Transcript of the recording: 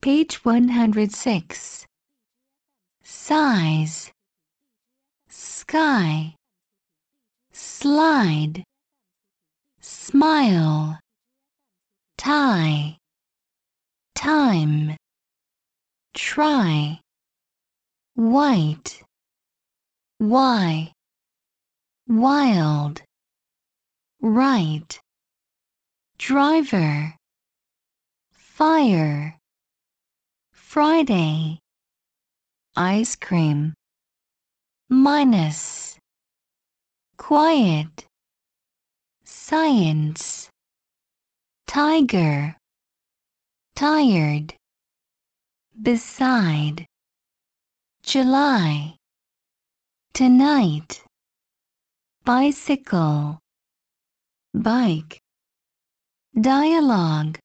Page 106. Size. Sky. Slide. Smile. Tie. Time. Try. White. Why. Wild. Right. Driver. Fire. Friday. Ice cream. Minus. Quiet. Science. Tiger. Tired. Beside. July. Tonight. Bicycle. Bike. Dialogue.